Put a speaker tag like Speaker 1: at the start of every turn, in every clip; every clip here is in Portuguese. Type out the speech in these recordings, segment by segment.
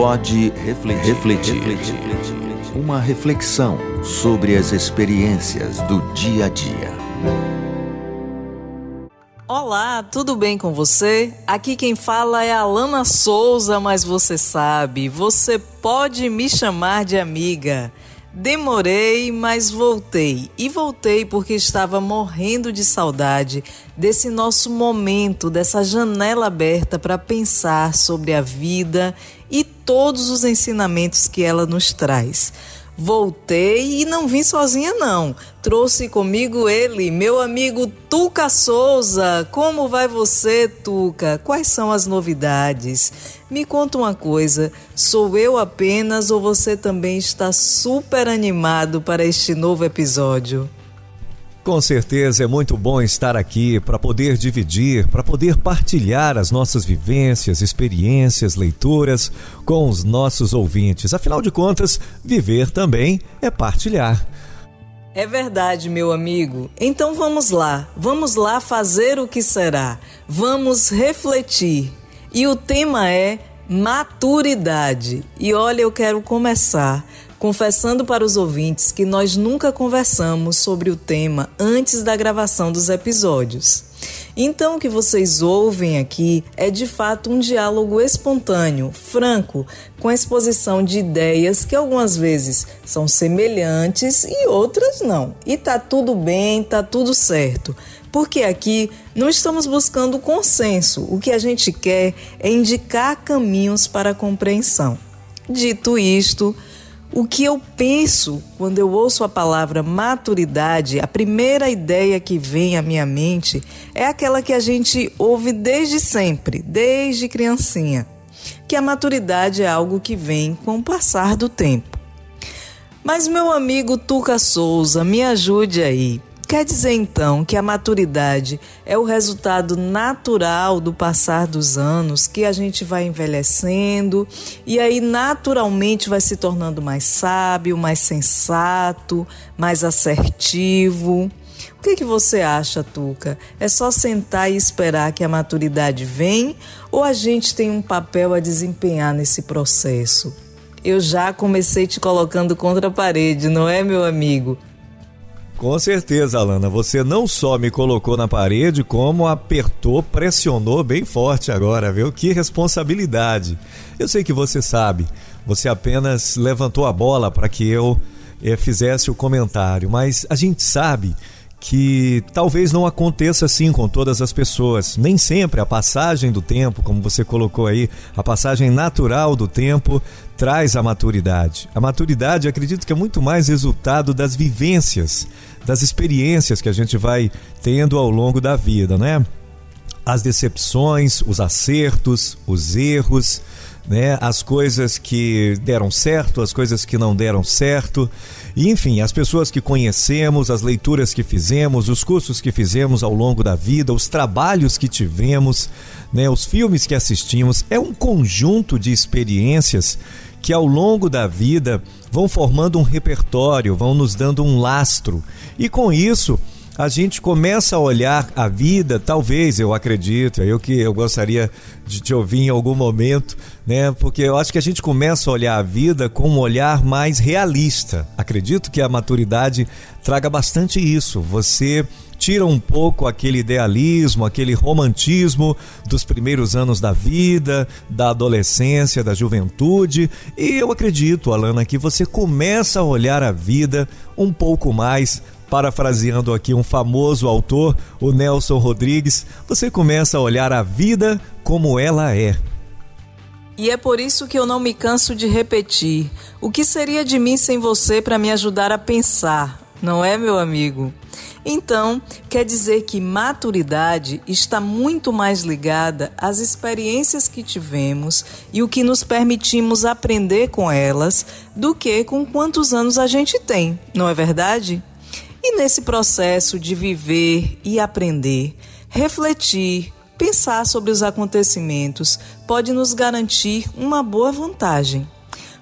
Speaker 1: Pode refletir, refletir, refletir. Uma reflexão sobre as experiências do dia a dia.
Speaker 2: Olá, tudo bem com você? Aqui quem fala é a Alana Souza, mas você sabe, você pode me chamar de amiga. Demorei, mas voltei. E voltei porque estava morrendo de saudade desse nosso momento, dessa janela aberta para pensar sobre a vida e todos os ensinamentos que ela nos traz. Voltei e não vim sozinha, não. Trouxe comigo ele, meu amigo Tuca Souza. Como vai você, Tuca? Quais são as novidades? Me conta uma coisa: sou eu apenas ou você também está super animado para este novo episódio?
Speaker 3: Com certeza é muito bom estar aqui para poder dividir, para poder partilhar as nossas vivências, experiências, leituras com os nossos ouvintes. Afinal de contas, viver também é partilhar.
Speaker 2: É verdade, meu amigo. Então vamos lá, vamos lá fazer o que será. Vamos refletir. E o tema é maturidade. E olha, eu quero começar confessando para os ouvintes que nós nunca conversamos sobre o tema antes da gravação dos episódios. Então, o que vocês ouvem aqui é de fato um diálogo espontâneo, franco, com a exposição de ideias que algumas vezes são semelhantes e outras não. E tá tudo bem, tá tudo certo. Porque aqui não estamos buscando consenso, o que a gente quer é indicar caminhos para a compreensão. Dito isto, o que eu penso quando eu ouço a palavra maturidade, a primeira ideia que vem à minha mente é aquela que a gente ouve desde sempre, desde criancinha, que a maturidade é algo que vem com o passar do tempo. Mas meu amigo Tuca Souza, me ajude aí. Quer dizer então que a maturidade é o resultado natural do passar dos anos, que a gente vai envelhecendo e aí naturalmente vai se tornando mais sábio, mais sensato, mais assertivo. O que, que você acha, Tuca? É só sentar e esperar que a maturidade vem ou a gente tem um papel a desempenhar nesse processo? Eu já comecei te colocando contra a parede, não é, meu amigo?
Speaker 3: Com certeza, Alana. Você não só me colocou na parede, como apertou, pressionou bem forte agora, viu? Que responsabilidade. Eu sei que você sabe. Você apenas levantou a bola para que eu eh, fizesse o comentário, mas a gente sabe que talvez não aconteça assim com todas as pessoas. Nem sempre a passagem do tempo, como você colocou aí, a passagem natural do tempo traz a maturidade. A maturidade, acredito que é muito mais resultado das vivências, das experiências que a gente vai tendo ao longo da vida, né? As decepções, os acertos, os erros, né? As coisas que deram certo, as coisas que não deram certo. E, enfim, as pessoas que conhecemos, as leituras que fizemos, os cursos que fizemos ao longo da vida, os trabalhos que tivemos, né? os filmes que assistimos, é um conjunto de experiências que ao longo da vida vão formando um repertório, vão nos dando um lastro. E com isso, a gente começa a olhar a vida, talvez, eu acredito, é eu que eu gostaria de te ouvir em algum momento, né? Porque eu acho que a gente começa a olhar a vida com um olhar mais realista. Acredito que a maturidade traga bastante isso. Você tira um pouco aquele idealismo, aquele romantismo dos primeiros anos da vida, da adolescência, da juventude, e eu acredito, Alana, que você começa a olhar a vida um pouco mais parafraseando aqui um famoso autor, o Nelson Rodrigues, você começa a olhar a vida como ela é.
Speaker 2: E é por isso que eu não me canso de repetir: o que seria de mim sem você para me ajudar a pensar, não é, meu amigo? Então, quer dizer que maturidade está muito mais ligada às experiências que tivemos e o que nos permitimos aprender com elas do que com quantos anos a gente tem, não é verdade? E nesse processo de viver e aprender, refletir, pensar sobre os acontecimentos pode nos garantir uma boa vantagem.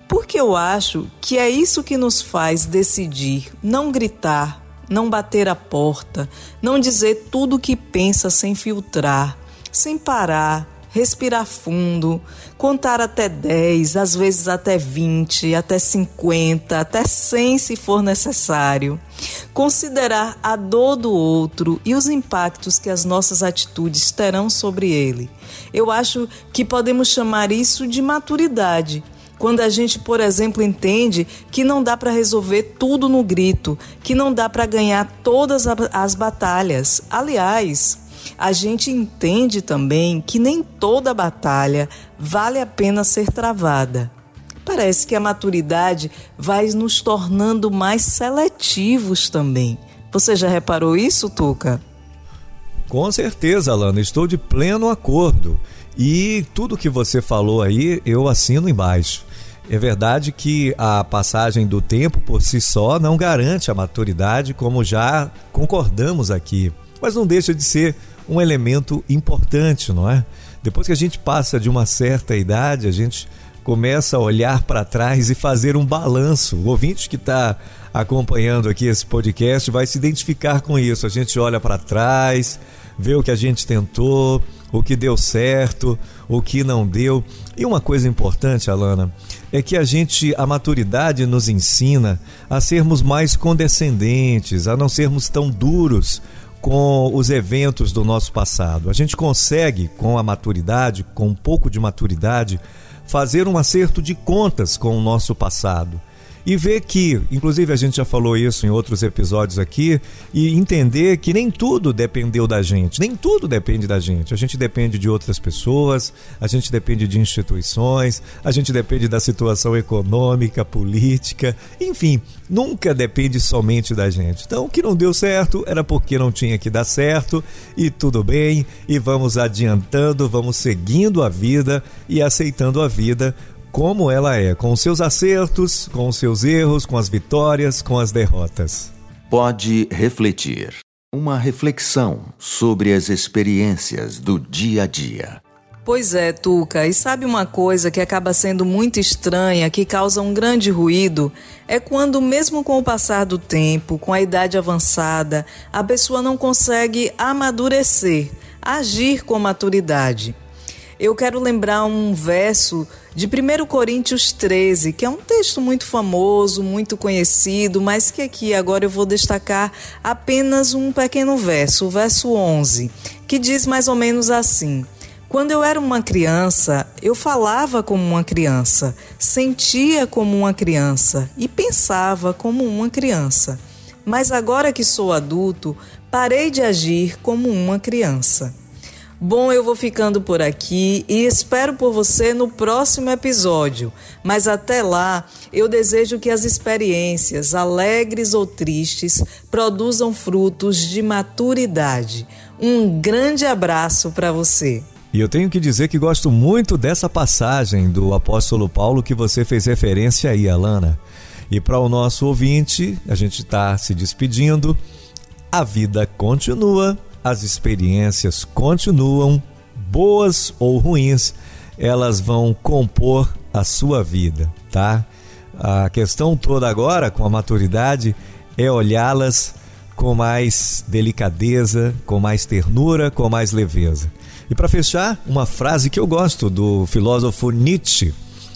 Speaker 2: Porque eu acho que é isso que nos faz decidir não gritar, não bater a porta, não dizer tudo o que pensa sem filtrar, sem parar, respirar fundo, contar até 10, às vezes até 20, até 50, até 100 se for necessário. Considerar a dor do outro e os impactos que as nossas atitudes terão sobre ele. Eu acho que podemos chamar isso de maturidade. Quando a gente, por exemplo, entende que não dá para resolver tudo no grito, que não dá para ganhar todas as batalhas. Aliás, a gente entende também que nem toda batalha vale a pena ser travada. Parece que a maturidade vai nos tornando mais seletivos também. Você já reparou isso, Tuca?
Speaker 3: Com certeza, Alana, estou de pleno acordo. E tudo que você falou aí, eu assino embaixo. É verdade que a passagem do tempo por si só não garante a maturidade, como já concordamos aqui, mas não deixa de ser um elemento importante, não é? Depois que a gente passa de uma certa idade, a gente começa a olhar para trás e fazer um balanço. O ouvinte que está acompanhando aqui esse podcast vai se identificar com isso. A gente olha para trás, vê o que a gente tentou, o que deu certo, o que não deu. E uma coisa importante, Alana, é que a gente, a maturidade nos ensina a sermos mais condescendentes, a não sermos tão duros com os eventos do nosso passado. A gente consegue, com a maturidade, com um pouco de maturidade, fazer um acerto de contas com o nosso passado e ver que, inclusive a gente já falou isso em outros episódios aqui, e entender que nem tudo dependeu da gente, nem tudo depende da gente. A gente depende de outras pessoas, a gente depende de instituições, a gente depende da situação econômica, política, enfim, nunca depende somente da gente. Então, o que não deu certo era porque não tinha que dar certo, e tudo bem, e vamos adiantando, vamos seguindo a vida e aceitando a vida como ela é, com os seus acertos, com os seus erros, com as vitórias, com as derrotas.
Speaker 1: Pode refletir. Uma reflexão sobre as experiências do dia a dia.
Speaker 2: Pois é, Tuca, e sabe uma coisa que acaba sendo muito estranha, que causa um grande ruído? É quando, mesmo com o passar do tempo, com a idade avançada, a pessoa não consegue amadurecer, agir com maturidade. Eu quero lembrar um verso de 1 Coríntios 13, que é um texto muito famoso, muito conhecido, mas que aqui agora eu vou destacar apenas um pequeno verso, o verso 11, que diz mais ou menos assim: Quando eu era uma criança, eu falava como uma criança, sentia como uma criança e pensava como uma criança. Mas agora que sou adulto, parei de agir como uma criança. Bom, eu vou ficando por aqui e espero por você no próximo episódio. Mas até lá, eu desejo que as experiências, alegres ou tristes, produzam frutos de maturidade. Um grande abraço para você.
Speaker 3: E eu tenho que dizer que gosto muito dessa passagem do apóstolo Paulo que você fez referência aí, Alana. E para o nosso ouvinte, a gente está se despedindo. A vida continua as experiências continuam, boas ou ruins, elas vão compor a sua vida, tá? A questão toda agora com a maturidade é olhá-las com mais delicadeza, com mais ternura, com mais leveza. E para fechar, uma frase que eu gosto do filósofo Nietzsche: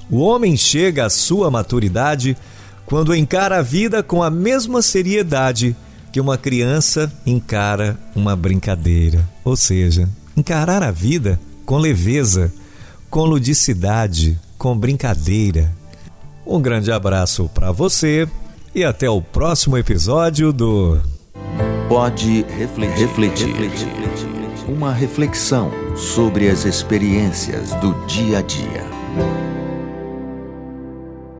Speaker 3: O homem chega à sua maturidade quando encara a vida com a mesma seriedade que uma criança encara uma brincadeira, ou seja, encarar a vida com leveza, com ludicidade, com brincadeira. Um grande abraço para você e até o próximo episódio do
Speaker 1: Pode refletir. refletir. Uma reflexão sobre as experiências do dia a dia.